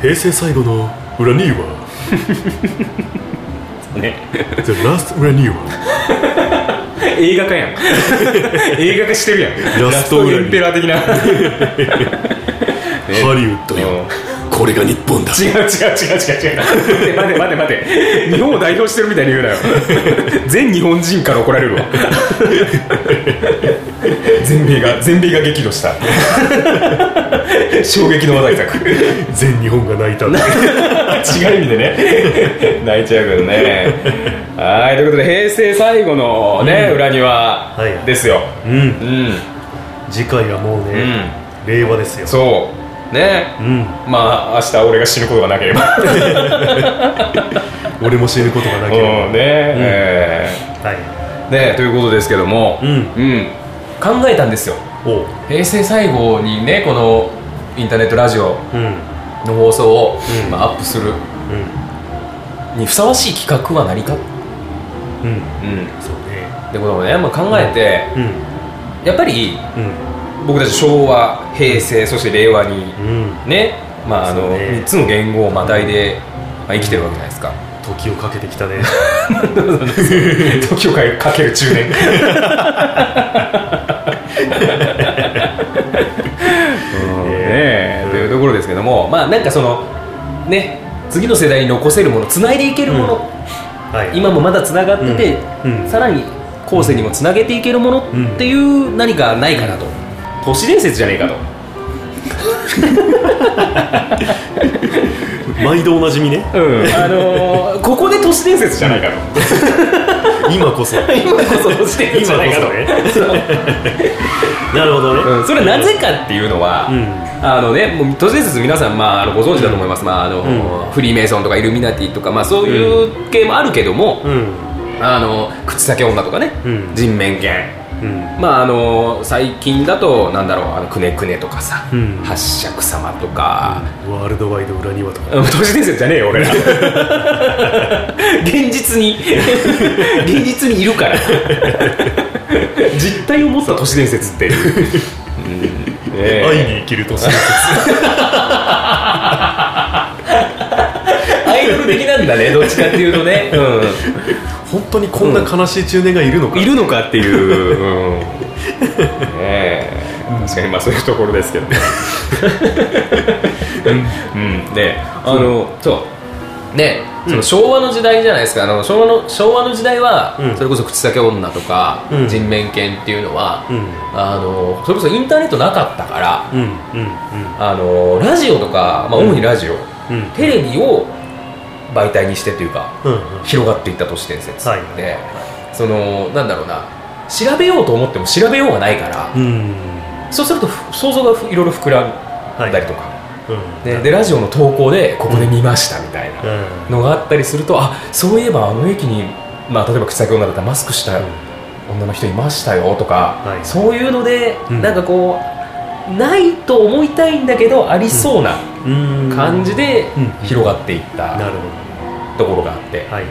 平成最後の裏には ね。The Last 裏には映画化やん。映画化してるやん。ラストエンペラー的な、ね ハリウッドようんこれが日本だ。違う違う違う違う違う。待て待て待て日本を代表してるみたいに言うなよ。全日本人から怒られるわ。全米が全米が激怒した。衝撃の話題作。全日本が泣いた違う意味でね。泣いちゃうけどね。はいということで平成最後のね、裏庭はい。ですよ。うん。うん。次回はもうね、令和ですよ。そうね。うん。まあ明日俺が死ぬことがなければ。俺も死ぬことがなうんければ、ねえはい。ねということですけども、うん。うん。考えたんですよ。平成最後にねこのインターネットラジオうん。の放送を、うん。まあ、アップする。うん。にふさわしい企画は何か、うん。うん、そうね。ってことをね、まあ、考えて、うん。やっぱりうん僕たち昭和平成そして令和にうん。ね、まあ、あのね。3つの言語をまたいで、まあ、生きてるわけじゃないですか。時をかけてきたね。時をかける中年。うん。ねえというところですけどもまあなんかそのね次の世代に残せるものつないでいけるもの、はい。今もまだつながってて、うん。うん。さらに後世にもつなげていけるものっていう何かないかなと都市伝説じゃねえかと。毎度おなじみね。うん。あのーここで都市伝説じゃないかと。今こそ。今こそ都市伝説じゃないかと、今 なるほどね。うん、それはなぜかっていうのは、うん。あのね、もう都市伝説皆さん、まあ、あのご存知だと思います、まああのん。フリーメイソンとかイルミナティとか、まあ、そういう系もあるけども、うん。あの口先女とかね、うん。人面犬、うんまあ、あの最近だとなんだろうあのくねくねとかさ、うん。八尺様とか、ワールドワイド裏庭とか。うん都市伝説じゃねえよ俺ら。現実に。現実にいるから。実態を持った。都市伝説っていう、うん。ね え愛に生きる都市伝説 アイドル的なんだね どっちかっていうとね、本当にこんな悲しい中年がいるのか、いるのかっていう、うん、ねえ。確かにまあそういうところですけど。ねうん。であのそう。ねその昭和の時代じゃないですか。あの昭和の昭和の時代は、うん。それこそ口先女とか、うん。人面犬っていうのは、うん。あのそれこそインターネットなかったから、うん。うん。あのラジオとか、まあ、主にラジオ、うん。テレビを媒体にしてというか、うんうん。広がっていった都市伝説はい。で、そのなんだろうな調べようと思っても調べようがないから、うん。そうするとふ想像がふいろいろ膨らんだりとか、うん。ねでラジオの投稿でここで見ましたみたいなうん。のがあったりするとあそういえばあの駅に、まあ、例えば口先女だったらマスクした女の人いましたよとか、はい。そういうので、うん。なんかこうないと思いたいんだけどありそうなうん。感じでうん。広がっていった。なるところがあって、はい。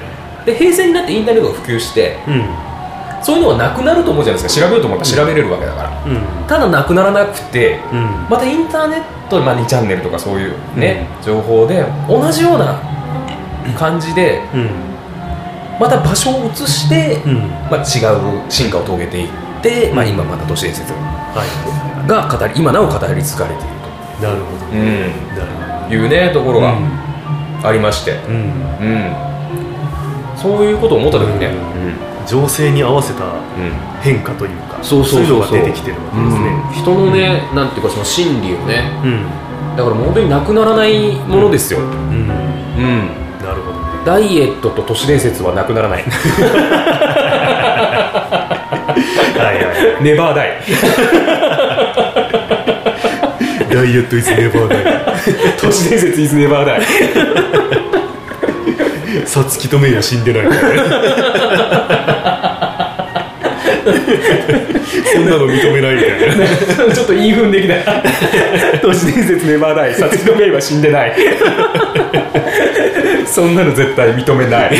で平成になってインターネットが普及してうん。そういうのはなくなると思うじゃないですか。調べようと思ったら調べれるわけだから、うん。ただなくならなくてうん。またインターネット、まあ、2チャンネルとかそういうね、情報で同じような感じでうん。また場所を移して、うん。まあ、違う進化を遂げていって、まあ、今また都市伝説はが語り今なお語り継がれているいなるほど。と、うん、いうねところがうんありまして、どうん。うん。そういうことを思った時にね、うん。情勢に合わせたうん。変化というかそうそうそうそう。出てきてるわけですね。うん。人のね、なんていうかその心理をね。うん。だからもう本当になくならないものですよ、うん。うん、なるほどね。ダイエットと都市伝説はなくならない はいはい。ネバーダイ ダイエットイズネバーダイ都市伝説 イズネバーダイさつきとめいや死んでない。そんなの認めないみたいな。ちょっと言い分できない。都市伝説ネバーダイサツキとメイは死んでない。そんなの絶対認めない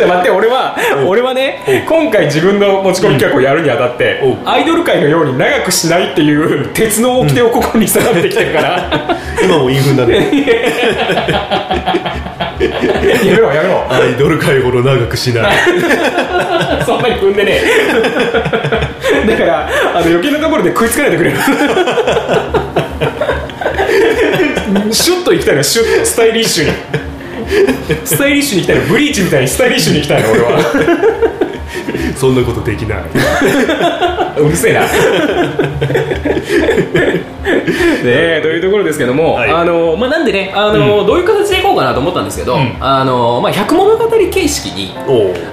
じゃあ待って俺は俺はね今回自分の持ち込み企画をやるにあたってアイドル界のように長くしないっていう鉄の掟を心に定めてきてるから。今もインフンだねやめろやめろ。アイドル界ほど長くしない。そんなに踏んでねだからあの余計なところで食いつかないでくれる シュッといきたいのシュッと。スタイリッシュに スタイリッシュにいきたいの。ブリーチみたいにスタイリッシュにいきたいの俺は。そんなことできない。うるせえな。ねえというところですけども、はい。あのまあ、なんでねあの、どういう形でいこうかなと思ったんですけど、ん。あのまあ、百物語形式に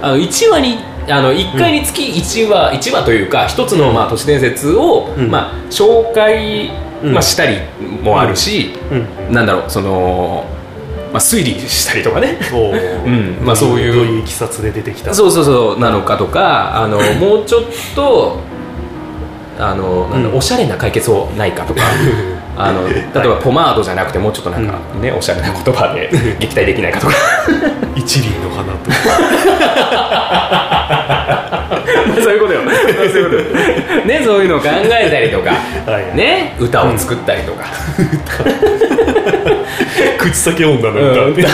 あの1話にあの1回につき1話、一話というか一つの、まあ、都市伝説を、うん。まあ、紹介、うん。まあ、したりもあるし、うん。なんだろうその、まあ、推理したりとかね。うん。まあそういう。どういういきさつで出てきたそうそうそう。なのかとかあの もうちょっとあのなんだうん。おしゃれな解決法ないかとか。あの例えばポマードじゃなくてもうちょっとなんかね、おしゃれな言葉で撃退できないかとか。一輪の花と。まあそういうことよ。そういうことよ。ねそういうのを考えたりとか。はいね歌を作ったりとか、口先女のうん。歌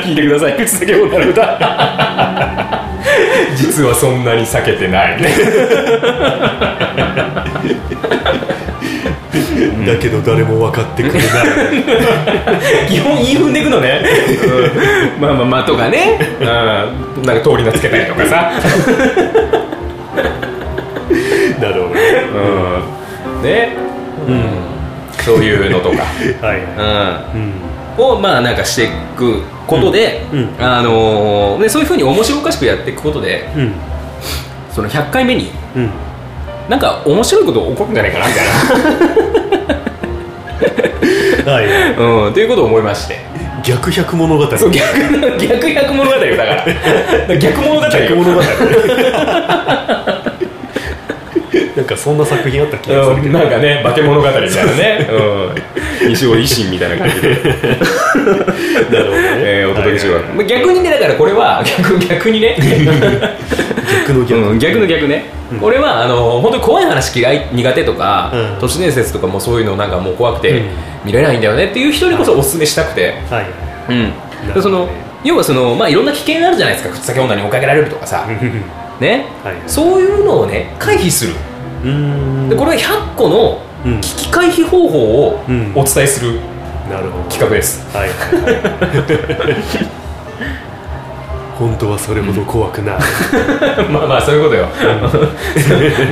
聞いてください。口先女の歌。実はそんなに避けてない。だけど誰も分かってくれない。基本言い踏んでいくのね、うん、まあまあまあとかね、うん、なんか通りのつけたりとかさ、なるほど。ねうん、ね、うん、そういうのとか、はい。うん、うん。をまあなんかしていくことで、うん。うん。あのーね、そういうふうに面白おかしくやっていくことでうん。その100回目にうん。なんか面白いこと起こるんじゃないかなみたい はい。な、うん、ということを思いまして。逆百物語。そう逆の逆逆物語よだから。逆物語よ。逆物語かそんな作品あった気がするけど。うんなんかね 化け物語みたいなね、うん、西尾維新みたいな感じで、なるほどね。えーお届けしようはいはいはい。逆にねだからこれは 逆逆にね。逆の逆うん逆の逆ね、うん。俺はあの本当に怖い話嫌い苦手とか、うん。都市伝説とかもそういうのなんかもう怖くて、うん。見れないんだよねっていう人にこそおすすめしたくて、はい。うん。ね。でその要はその、まあ、いろんな危険があるじゃないですか。口先女に追いかけられるとかさ、ね、はい。そういうのをね回避するでこれは100個のうん。危機回避方法をうん。お伝えする企画です、はい。本当はそれほど怖くない、まあまあそういうことよ。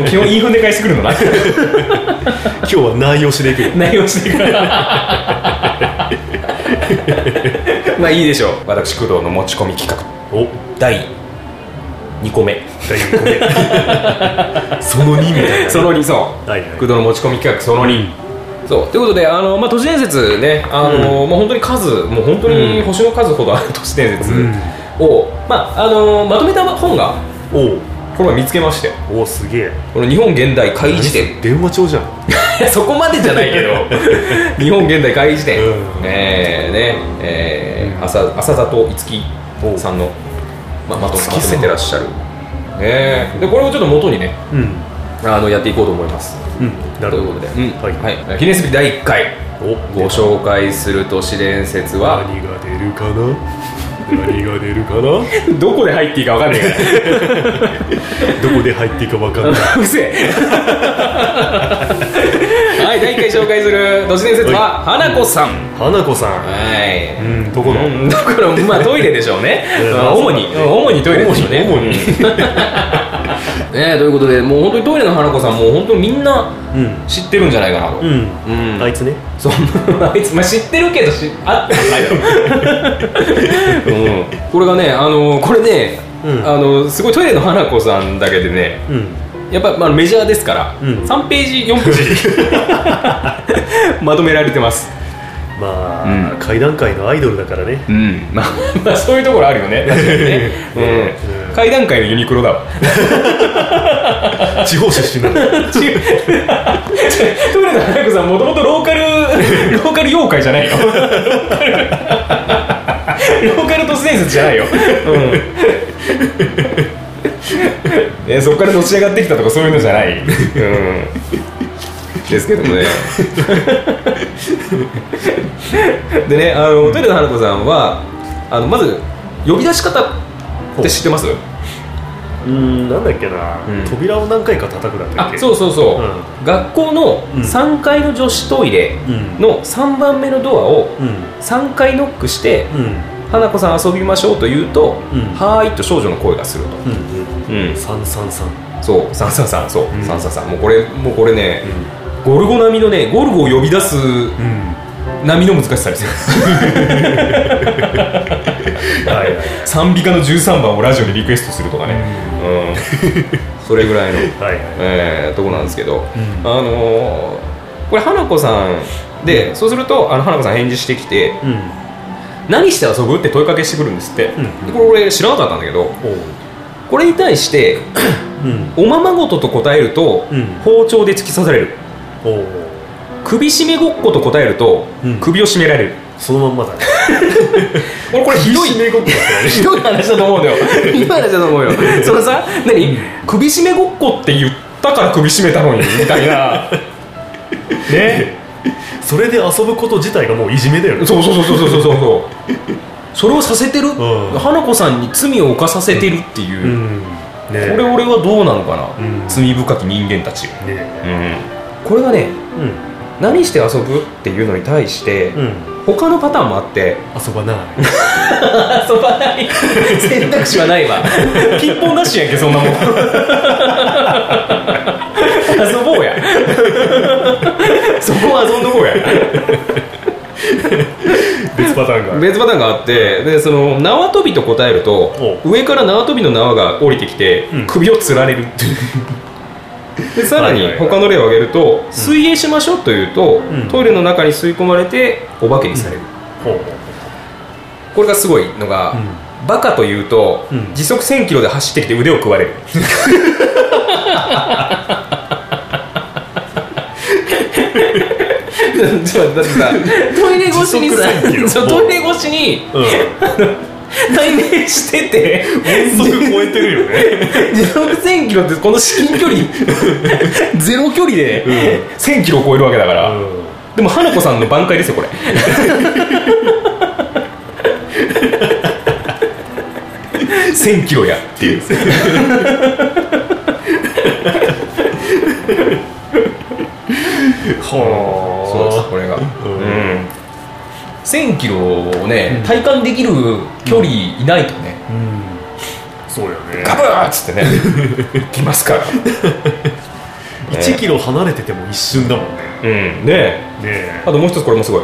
基本言い踏んで返してくるのな。今日は内容しでいくよ。内容してく。る まあいいでしょう。私工藤の持ち込み企画。お。第2個目。第1個目。その2みたいなその2そう。はいはい。工藤の持ち込み企画その2、そう。ということであの、まあ、都市伝説ねあの、まあ、本当に数もう本当に星の数ほどある都市伝説うん。を、まあ、あのまとめた本がおう。この前見つけましておうすげえ。この日本現代会辞典。電話帳じゃん。い やそこまでじゃないけど。日本現代会議辞典、うん。えーねえー朝朝里五木さんの、まあ、まとめてらっしゃる、ね、でこれをちょっと元にねうん。あのやっていこうと思います。うん。なるほど。ということで、うん。はい。はい、記念すべき第1回。おご紹介する都市伝説は。何が出るかな？何が出るかな？どこで入っていいか分かんない。か らどこで入っていいか分かんない。うるせえ。はい第1回紹介する都市伝説は花子さん。花子さん。はい。うんどこの？うんだからまあトイレでしょうね。主に。まあ主にトイレでしょうね。主に ねということでもう本当にトイレの花子さんもう本当にみんなうん。知ってるんじゃないかなと。うん。うん。あいつね。そんな あいつ、まあ、知ってるけどしあったことない。だろ、うん、これがねあのこれね、うん。あのすごいトイレの花子さんだけでねうんやっぱ、まあ、メジャーですから、うん。3ページ4ページ。まとめられてます。まあ、うん。階段階のアイドルだからね。うん。まあ、まあそういうところあるよね。確かにね、うん。うん。階段階のユニクロだわ。地方出身なのトイレの花子さんもともとローカルローカル妖怪じゃないよ。ローカルローカル都市伝説じゃないよ、うん ね、そこからのし上がってきたとかそういうのじゃない、うん、ですけどもね。でねあのトイレの花子さんはあのまず呼び出し方って知ってます？うんなんだっけな、うん。扉を何回か叩くだったっあけそうそうそう、うん。学校のうん。3階の女子トイレうん。の3番目のドアをうん。3回ノックしてうん「花子さん遊びましょう」と言うと「うん。はーい」と少女の声がすると、うんうん、三三三そうサンサンさん。そう、うん。サンサンさん。もうこれもうこれねう、ゴルゴ並みのねゴルゴを呼び出すんうん。並みの難しさですよ。はいはい。賛美歌の13番をラジオでリクエストするとかね、うん、それぐらいの、はいはい。えーとこなんですけど、うん。あのーこれ花子さんでそうするとあの花子さん返事してきてうん「何して遊ぶ?」って問いかけしてくるんですって、うんでこれ俺知らなかったんだけどこれに対してうん。おままごとと答えると、うん。包丁で突き刺される。首絞めごっこと答えると、うん。首を絞められる。そのまんまだね。俺これひどい。ひどい話だと思うんだよ。ひどい話だと思うよ。そのさ何、首絞めごっこって言ったから首絞めたのにみたいな。ね。それで遊ぶこと自体がもういじめだよね。そうそうそうそうそうそうそうそれをさせてる、うん。花子さんに罪を犯させてるっていう、うん。ね。これ俺はどうなのかな、うん。罪深き人間たち、ね。これがねうん。何して遊ぶっていうのに対して、うん。他のパターンもあって遊ばない。遊ばない。選択肢はないわ。ピンポンダッシュやんけそんなもん。遊ぼうや。そこは遊んどこうや 別パターンが。別パターンがあってでその縄跳びと答えるとお上から縄跳びの縄が降りてきて、うん。首をつられる。っていうでさらに他の例を挙げると、水泳しましょうというと、ん。トイレの中に吸い込まれてお化けにされる、ほう。ほうこれがすごいのが、バカというと、うん。時速1000キロで走ってきて腕を食われる ちょだってさトイレ越しにさ時速1000キロそうトイレ越しにうん。対面してて。音速超えてるよね。時速1000キロってこの至近距離。ゼロ距離で1000キロを超えるわけだから、うん。でも花子さんの挽回ですよこれ。1000キロやっていう。はそうですこれが。うん。ん1000キロをね体感できる距離いないとね。うん。そうよね。ガブーっつってね。来ますから。1キロ離れてても一瞬だもんね。うん。でねあともう一つこれもすごい。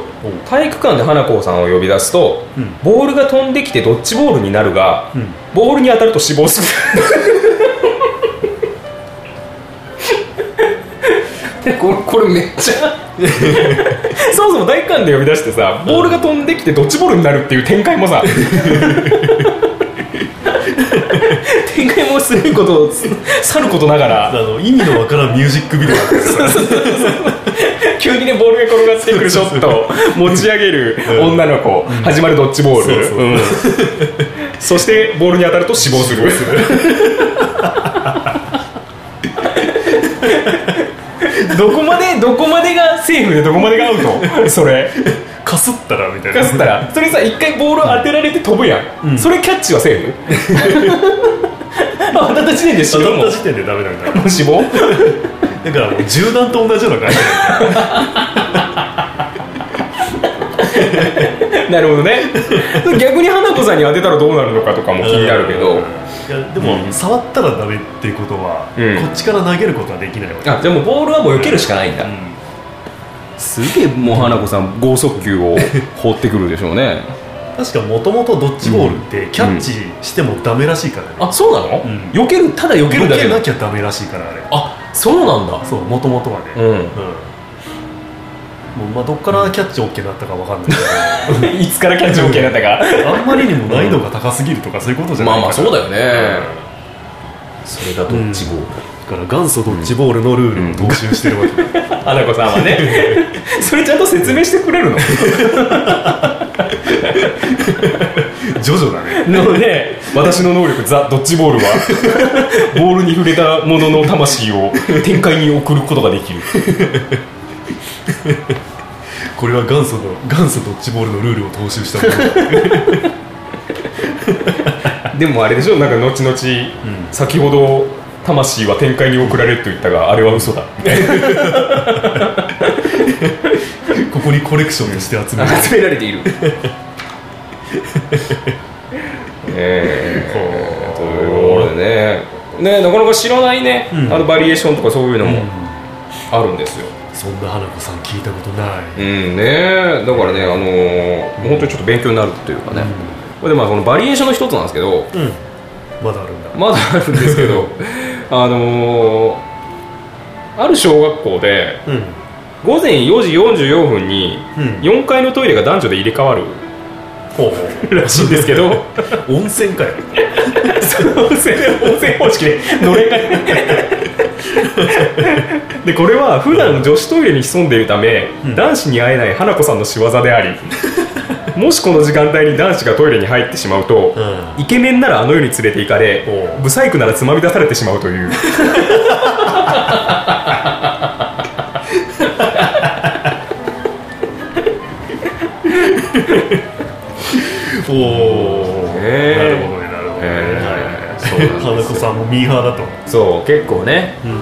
体育館で花子さんを呼び出すと、うん。ボールが飛んできてドッジボールになるが、うん。ボールに当たると死亡する これこれめっちゃ。そもそも体育館で呼び出してさボールが飛んできてドッジボールになるっていう展開もさ。展開もすることを去ることながら。あの意味のわからんミュージックビデオ。なんですよ急にねボールが転がってくるショットを持ち上げる女の子、始まるドッジボール。そしてボールに当たると死亡するどこまでどこまでがセーフでどこまでがアウト？それ。かすったらみたいな。かすったら。それさ一回ボール当てられて飛ぶやん、うん。それキャッチはセーフ？あ 当たった時点で死当ぬもん。たった時点でダメなんだもう死亡？だからもう銃弾と同じような感じ。なるほどね。逆に花子さんに当てたらどうなるのかとかも気になるけど、でも、触ったらダメっていうことは、うん。こっちから投げることはできないわけ。あじゃあもうボールはもう避けるしかないんだ、うん。すげえもう花子さん剛速球を放ってくるでしょうね。確かもともとドッジボールってキャッチしてもダメらしいからね、あそうなの、うん。避けるただ避けるだけな避けなきゃダメらしいからあれ。あそうなんだ。そうもともとはね。うん。うんもうまあどっからキャッチ OK になったかわかんないけ いつからキャッチ OK だったか。どあんまりにも難易度が高すぎるとかそういうことじゃないから。だよね。うん。それがドッジボール、だから元祖ドッジボールのルールを踏襲してるわけ。だ、花子さんはね。それちゃんと説明してくれるの？ジョジョだね。なので私の能力ザ・ドッジボールは。ボールに触れたものの魂を展開に送ることができる これは元祖の元祖ドッジボールのルールを踏襲したもの。でもあれでしょ？なんか後々、先ほど魂は展開に送られると言ったがあれは嘘だ。ここにコレクションとして集める。集められている。えー、ということでね。ねなかなか知らないね、うん。あのバリエーションとかそういうのもあるんですよ、そんな花子さん聞いたことない、うんねだからねあのー本当にちょっと勉強になるというかね、これでまあこのバリエーションの一つなんですけど。うん。まだあるんだ。まだあるんですけど。あのーある小学校でうん。午前4時44分にうん。4階のトイレが男女で入れ替わる らしいんですけど。温泉かよ温泉方式でのれんがでこれは普段女子トイレに潜んでいるため、うん。男子に会えない花子さんの仕業であり もしこの時間帯に男子がトイレに入ってしまうと、うん。イケメンならあの世に連れて行かれブサイクならつまみ出されてしまうという。おお、ねなるほどねなるほどね、えー花子さんもミーハーだと。そう結構ね。うん。う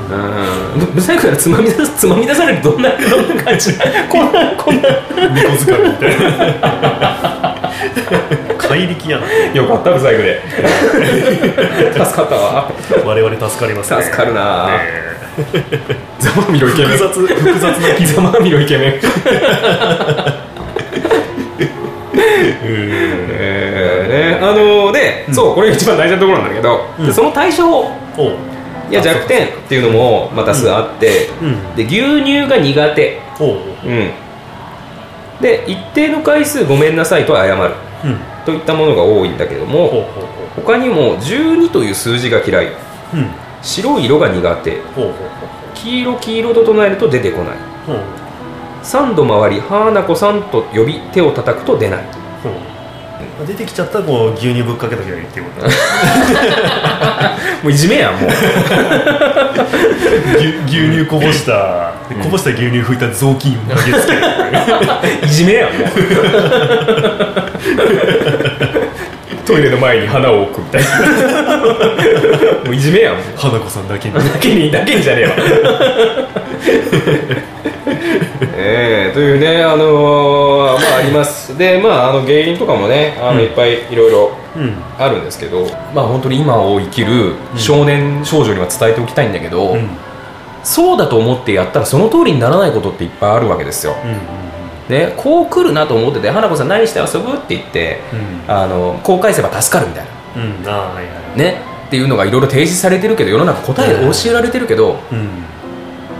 んブブサイクならつまみ出すつまみ出されるどんなどんな感じ？こんなこんな猫塚みたいな怪力やなよかったブサイクで助かったわ我々助かりますね助かるなねざまみろイケメン複雑複雑な気ざまみろイケメンこれが一番大事なところなんだけど、うん。でその対処法や弱点っていうのもまた数あって、うん。で牛乳が苦手。で一定の回数ごめんなさいと謝る。うん。といったものが多いんだけども他にも12という数字が嫌い。白い色が苦手。黄色黄色と唱えると出てこない。ほう。ほう3度回り花子さんと呼び手を叩くと出ないほう出てきちゃったらこう牛乳ぶっかけときゃいいっていうこと。もういじめやんもう。牛牛乳こぼしたでこぼした牛乳拭いた雑巾を投げつける。いじめやんもう。トイレの前に花を置くみたいな。もういじめやんもう。花子さんだけに。だけにだけにじゃねえわ。ええというねあのーまああります。でまああの原因とかもねあの、うん。いっぱいいろいろうん。あるんですけどまあ本当に今を生きる少年少女には伝えておきたいんだけど、うん。そうだと思ってやったらその通りにならないことっていっぱいあるわけですよ、うんね、こう来るなと思ってて花子さん何して遊ぶって言ってうん。あのこう返せば助かるみたいな。うん。ああはいはいねっていうのがいろいろ提示されてるけど世の中答え教えられてるけど、うん。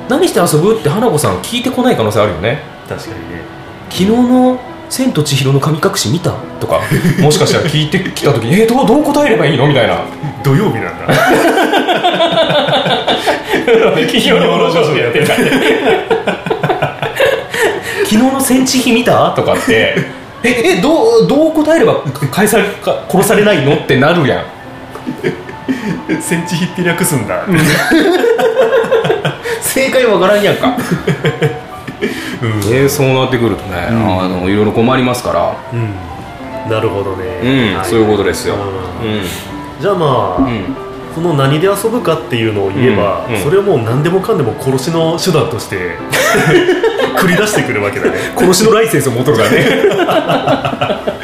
何して遊ぶって花子さん聞いてこない可能性あるよね。確かにね。昨日の「千と千尋の神隠し見た?」とか もしかしたら聞いてきた時に「えどうどう答えればいいの?」みたいな。土曜日なんだ。金曜のでやってるから昨日の千千尋見た？とかって ええどうどう答えれば返さ殺されないの？ってなるやん。センチヒって略すんだ。正解わからんやんかうん。えーそうなってくるとね、うん。あのいろいろ困りますから。うん。なるほどね。そういうことですよ、じゃあまあ、うん。その何で遊ぶかっていうのを言えば、それをもう何でもかんでも殺しの手段として 繰り出してくるわけだね。殺しのライセンスを持っとるからね。う ん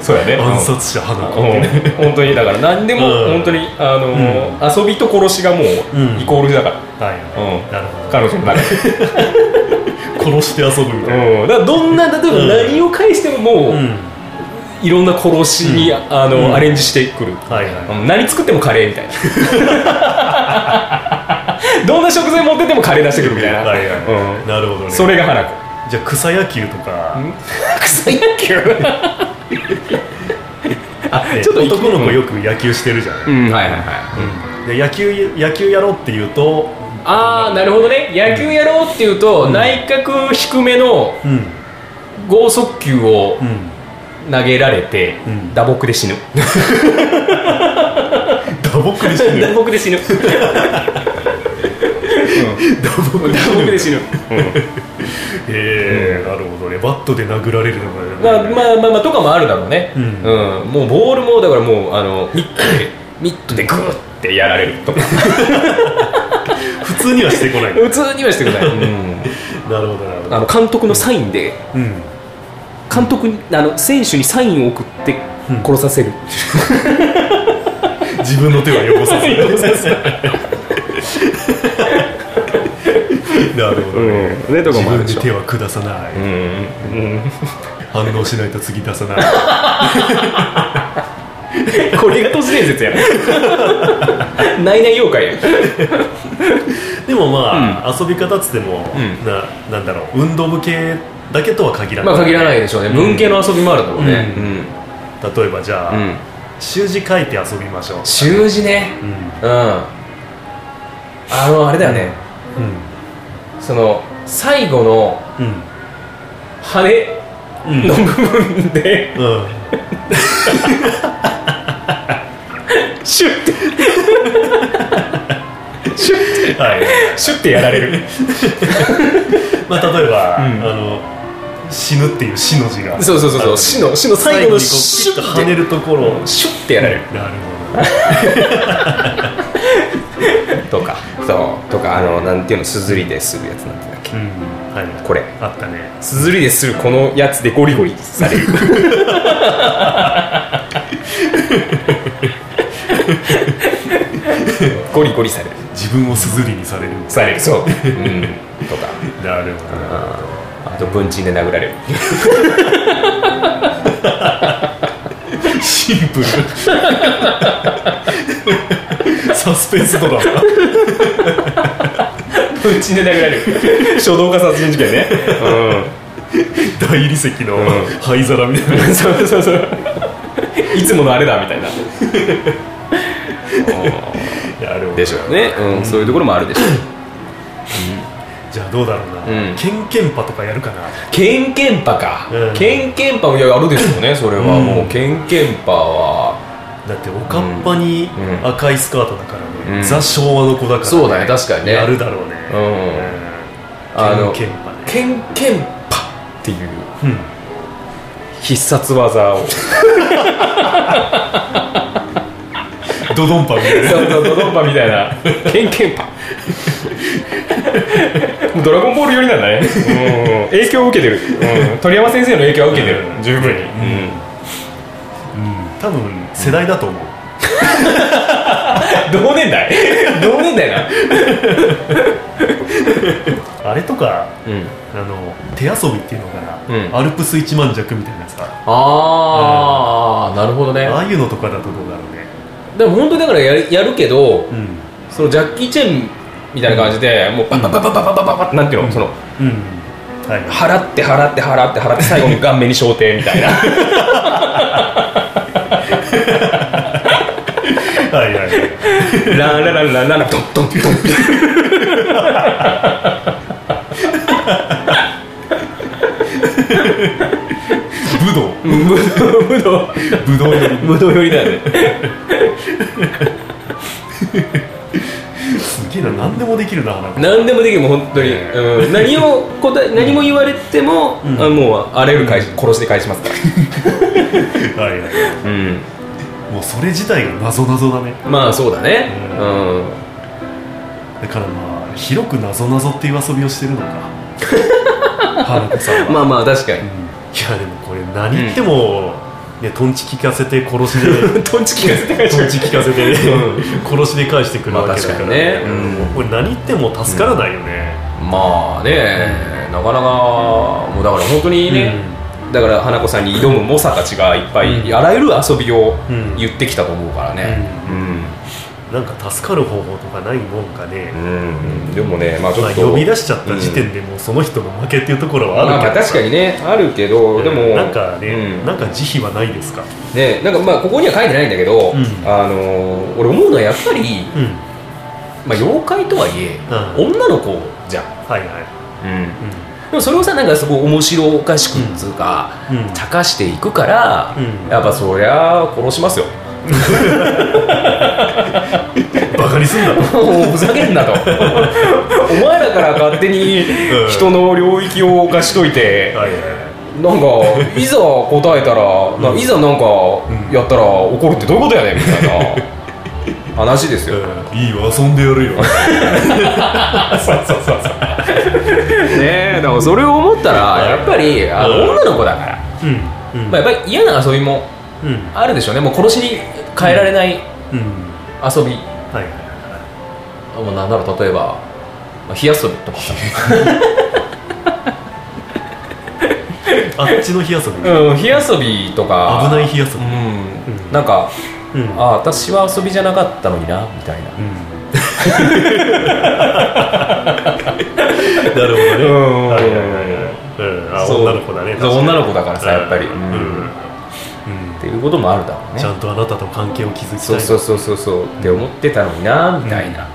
そうやね。暗殺者花子ってね。うん。本当にだから何でもうん。本当にあのー遊びと殺しがもううん。イコールだから、はい、うん。なるほど。彼女の中で、殺して遊ぶみたいな。うん、だからどんな例えば何を返してももう、うん。いろんな殺しに、あのうん。アレンジしてくる、はいはい。うん。何作ってもカレーみたいな。どんな食材持ってってもカレー出してくるみたいな、はいはい、うん。なるほどね。それが花子じゃあ草野球とか、草野球？あねちょっと男の子よく野球してるじゃん、うん。はいはいはい、で野球野球やろうって言うとああなるほどね。野球やろうっていうと、内角低めのうん。剛速球をうん。投げられて、うん。打撲で死ぬ。打撲で死ぬ。打撲で死ぬ打撲で打死ぬ撲で死ぬ、ええなるほどね。バットで殴られるのまあがまあまあまあとかもあるだろうね、うん。もうボールもだからもうあのミットでミットでグーってやられるとか。普通にはしてこない普通にはしてくれない、うん。なるほどなるほど。あの監督のサインでうん。監督にあの選手にサインを送ってうん。殺させる、自分の手は汚さず なるほどね、うん。ねとか自もあるでしょ。分で手は下さない、うんうん反応しないと次出さない。これが都市伝説やないない妖怪や。でもまあ、遊び方っつっても、うん。ななんだろう。運動部系だけとは限らない、まあ限らないでしょうね。うん。文系の遊びもあるだろうね。うん。例えばじゃあ、うん、うん習字書いて遊びましょう。習字ね。うん。うん。あのあれだよね、うその最後の羽うん。の部分で、うん。シュッて。シュッてはい。シュッてやられる。まあ例えば、うん。あの死ぬっていう死の字が。そうそうそうそう。死の死の最後のシュッピッと跳ねるところを。シュッてやられる。なるほとかそう。とかあのなんていうのすずりでするやつなんてだっけ？どうん。はいこれ。あったね。すずりでするこのやつでゴリゴリされる。ゴリゴリされる。自分をすずりにされるされるそう、うん、とか。なるほど。ああと文鎮で殴られるシンプル。サスペンスドラマ。文鎮で殴られる。書道家殺人事件ね。大理石のうん。灰皿みたいな。うんそうそうそう。いつものあれだみたいな。でしょうね、うん、そういうところもあるでしょう じゃあどうだろうな、うん。ケンケンパとかやるかな。ケンケンパか、うん。ケンケンパもいややるでしょうねそれは、う。ん。もうケンケンパは。だっておかっぱにうん。赤いスカートだからね、うん。ザ昭和の子だから、ね、そうだね確かにね。やるだろうね。うん。あのケンケンパね。ケンケンパっていううん。必殺技を。ドドンパみたいな。そうそうドドンパみたいな。ケンケンパ ドラゴンボール寄りなんだね、うん、影響を受けてる、うん、鳥山先生の影響は受けてる、うん。十分に、うん。多分世代だと思う、同年代？同年代な。あれとかうん。あの手遊びっていうのかな、うん。アルプス一万弱みたいなさああ、なるほどね。ああいうのとかだとどうだろうね。でも本当にだからやるやるけどうん。そのジャッキー・チェンみたいな感じで、もうババババババババなんていうの、そのうん。はい。払って払って払って払って最後に顔面に焦点みたいな。は いはい。はいランラランランランランドンドンドン。武道。武道武道。より。武道寄りだよね何でもできるな花子何でもできるもん本当に、うん、何を答え何も言われても、うん。あもうあらゆる返し殺しで返しますから。はいはいうん。もうそれ自体が謎謎だね。まあそうだね。ううん。だからまあ広く謎謎っていう遊びをしてるのか。花子さんは、まあまあ確かに。うん。いやでもこれ何言っても、ねトンチ聞かせて殺しで。トンチ聞かせて返し。トンチ聞かせて、殺しで返してくるわけだから,、まあ確かにね。うん。これ何言っても助からないよね、まあね、なかなかもうだから本当にね、だから花子さんに挑む猛者たちがいっぱい、うん。あらゆる遊びをうん。言ってきたと思うからね。うん、なんか助かる方法とかないもんかね、うん。でもねまあちょまあ、っと、呼び出しちゃった時点でもうその人の負けっていうところはあるけど、まあまあ確かにねあるけど、でもなんかね、うん。なんか慈悲はないですか？ねなんかまあここには書いてないんだけど、うん。あのー俺思うのはやっぱり、うん。まあ、妖怪とはいえ、う女の子じゃん、はいはい、うん、でもそれをさなんかそこ面白おかしくっつうか、うん。茶化していくから、うん。やっぱそりゃ殺しますよバカにすんなと。ふざけんなと。お前らから勝手に人の領域を犯しといて、なんかいざ答えたら、ないざなんかやったら怒るってどういうことやねんみたいな話ですよ、うん。いいよ遊んでやるよ。そうそうそうそうねえだからそれを思ったらやっぱりあのうん。女の子だから、うん。うん。まあ、やっぱり嫌な遊びもうんあるでしょうね。もう殺しに変えられないうん。遊び、はい。もうなんだろう例えば、まあ、火遊びとか。さ、あっちの火遊び。うん、火遊びとか。危ない火遊び。うん。うんなんかうん。あ私は遊びじゃなかったのになみたいな。うん。なるほどね。うん。はいはいはいはい。うん。あ女の子だね。女の子だからさやっぱり、ううんん。うんっていうこともあるだろうね。ちゃんとあなたと関係を築きたい。そうそうそうそうそう。って思ってたのになみたいな、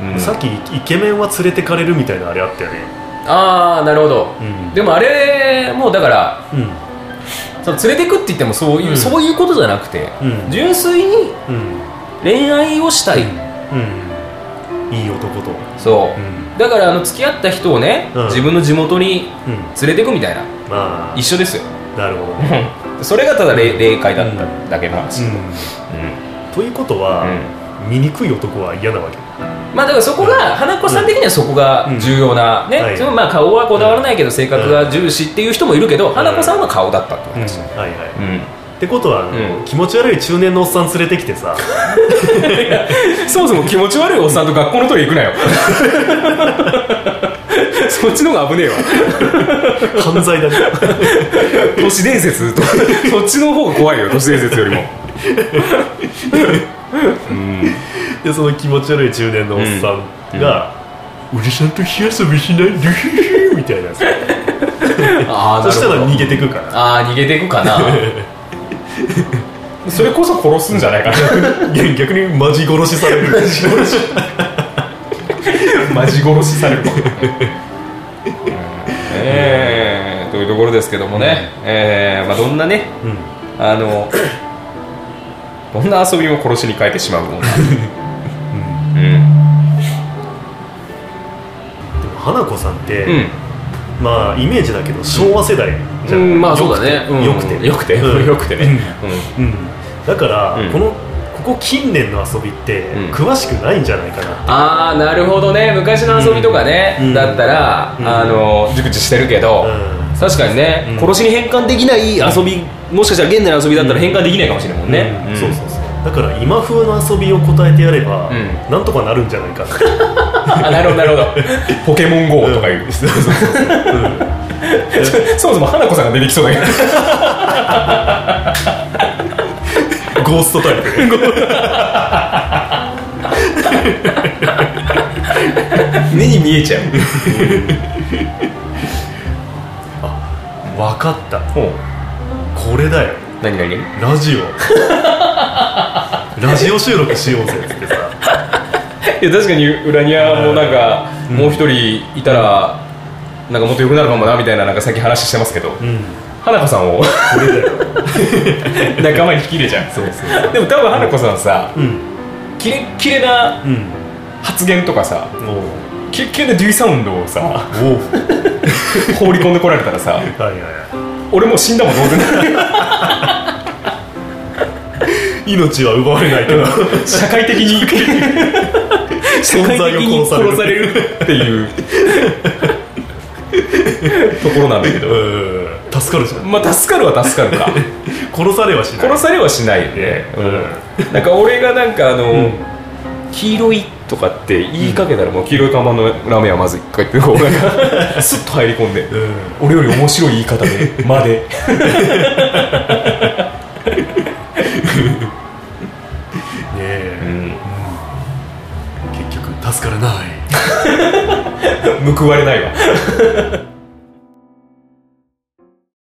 うん。うん。さっきイケメンは連れてかれるみたいなあれあったよね。ああなるほど、うん。でもあれもうだからうん。その連れてくって言ってもそういう、うん。そういうことじゃなくて、うん。純粋にうん。恋愛をしたい、うん。いい男と。そう、うん。だからあの付き合った人をね、うん。自分の地元にうん。連れてくみたいな。まあ。一緒ですよなるほどね。それがただ霊霊界だっただけの話、うん。うん。ということは醜い男は嫌なわけ。まあだからそこが、花子さん的にはそこが重要な、ね、はい。そのまあ顔はこだわらないけど性格が重視っていう人もいるけど、花子さんは顔だったって話、はいはい。うん。ってことはうん。気持ち悪い中年のおっさん連れてきてさ。そもそも気持ち悪いおっさんと学校のトイレ行くなよ そっちの方が危ねえわ。犯罪だね。都市伝説とそっちの方が怖いよ都市伝説よりも。でその気持ち悪い中年のおっさんが「おじさんと火遊びしないでひひみたいなさあそしたら逃げてくから。ああ逃げていくかな。それこそ殺すんじゃないかな。逆に逆にマジ殺しされる。マジ殺しされるええというところですけどもね、えーまあ、どんなねうん。あの どんな遊びも殺しに変えてしまうもんなうん。でも花子さんって、うん。まあイメージだけど昭和世代じゃん、うんまあそうだね。よくて。よくて。うん。よくてね。うん。うん。だから、うん。このここ近年の遊びってうん。詳しくないんじゃないかな、ああなるほどね。昔の遊びとかね、うん。だったら、うん。あの熟知してるけど、うん。確かにね、うん。殺しに変換できない遊びもしかしたら現代の遊びだったら変換できないかもしれないもんね、うん。そうそうそう。だから今風の遊びを答えてやれば、うん。なんとかなるんじゃないかって あなるほどなるほど。ポケモン GO とかいう、そうそうそう。そもそも花子さんが出てきそうだけどゴーストタイプね目に見えちゃう。分かった。これだよ。何何？ラジオ。ラジオ収録しようぜっつってさ。いや確かに裏庭もなんか、うん。もう一人いたら、なんかもっと良くなるかもなみたいななんかさっき話してますけど、うん花子さんを。仲間に引き入れちゃう。でも多分花子さんさうん。キレッキレなうん。発言とかさおキレッキレな D サウンドをさ 放り込んでこられたらさはいはいはい。俺もう死んだもん同然 命は奪われないけど。社会的に。社会的に殺されるっていう。ところなんだけど。うん助かるじゃん。まあ助かるは助かるか。殺されはしない。殺されはしないよね、うん、なんか俺がなんかあの、ん。黄色いとかって言いかけたらもう黄色い看板のラーメンはまずいとか言ってこうなんかスッと入り込んで。うん。俺より面白い言い方で「まで」ねえ。うん。結局助からない。報われないわ